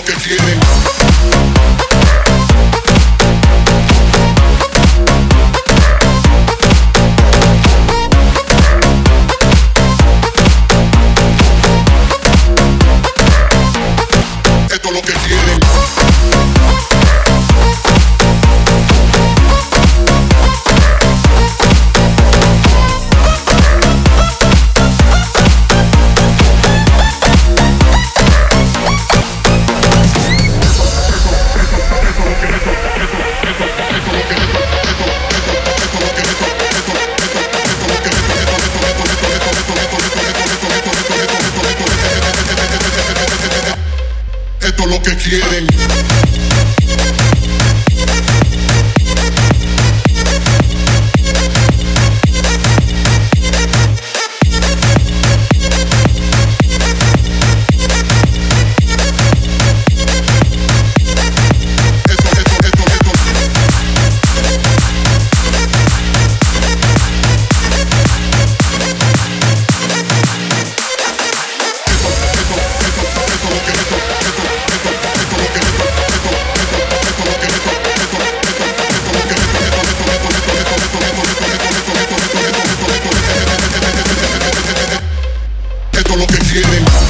lo que quieren. Que quieren. tiene.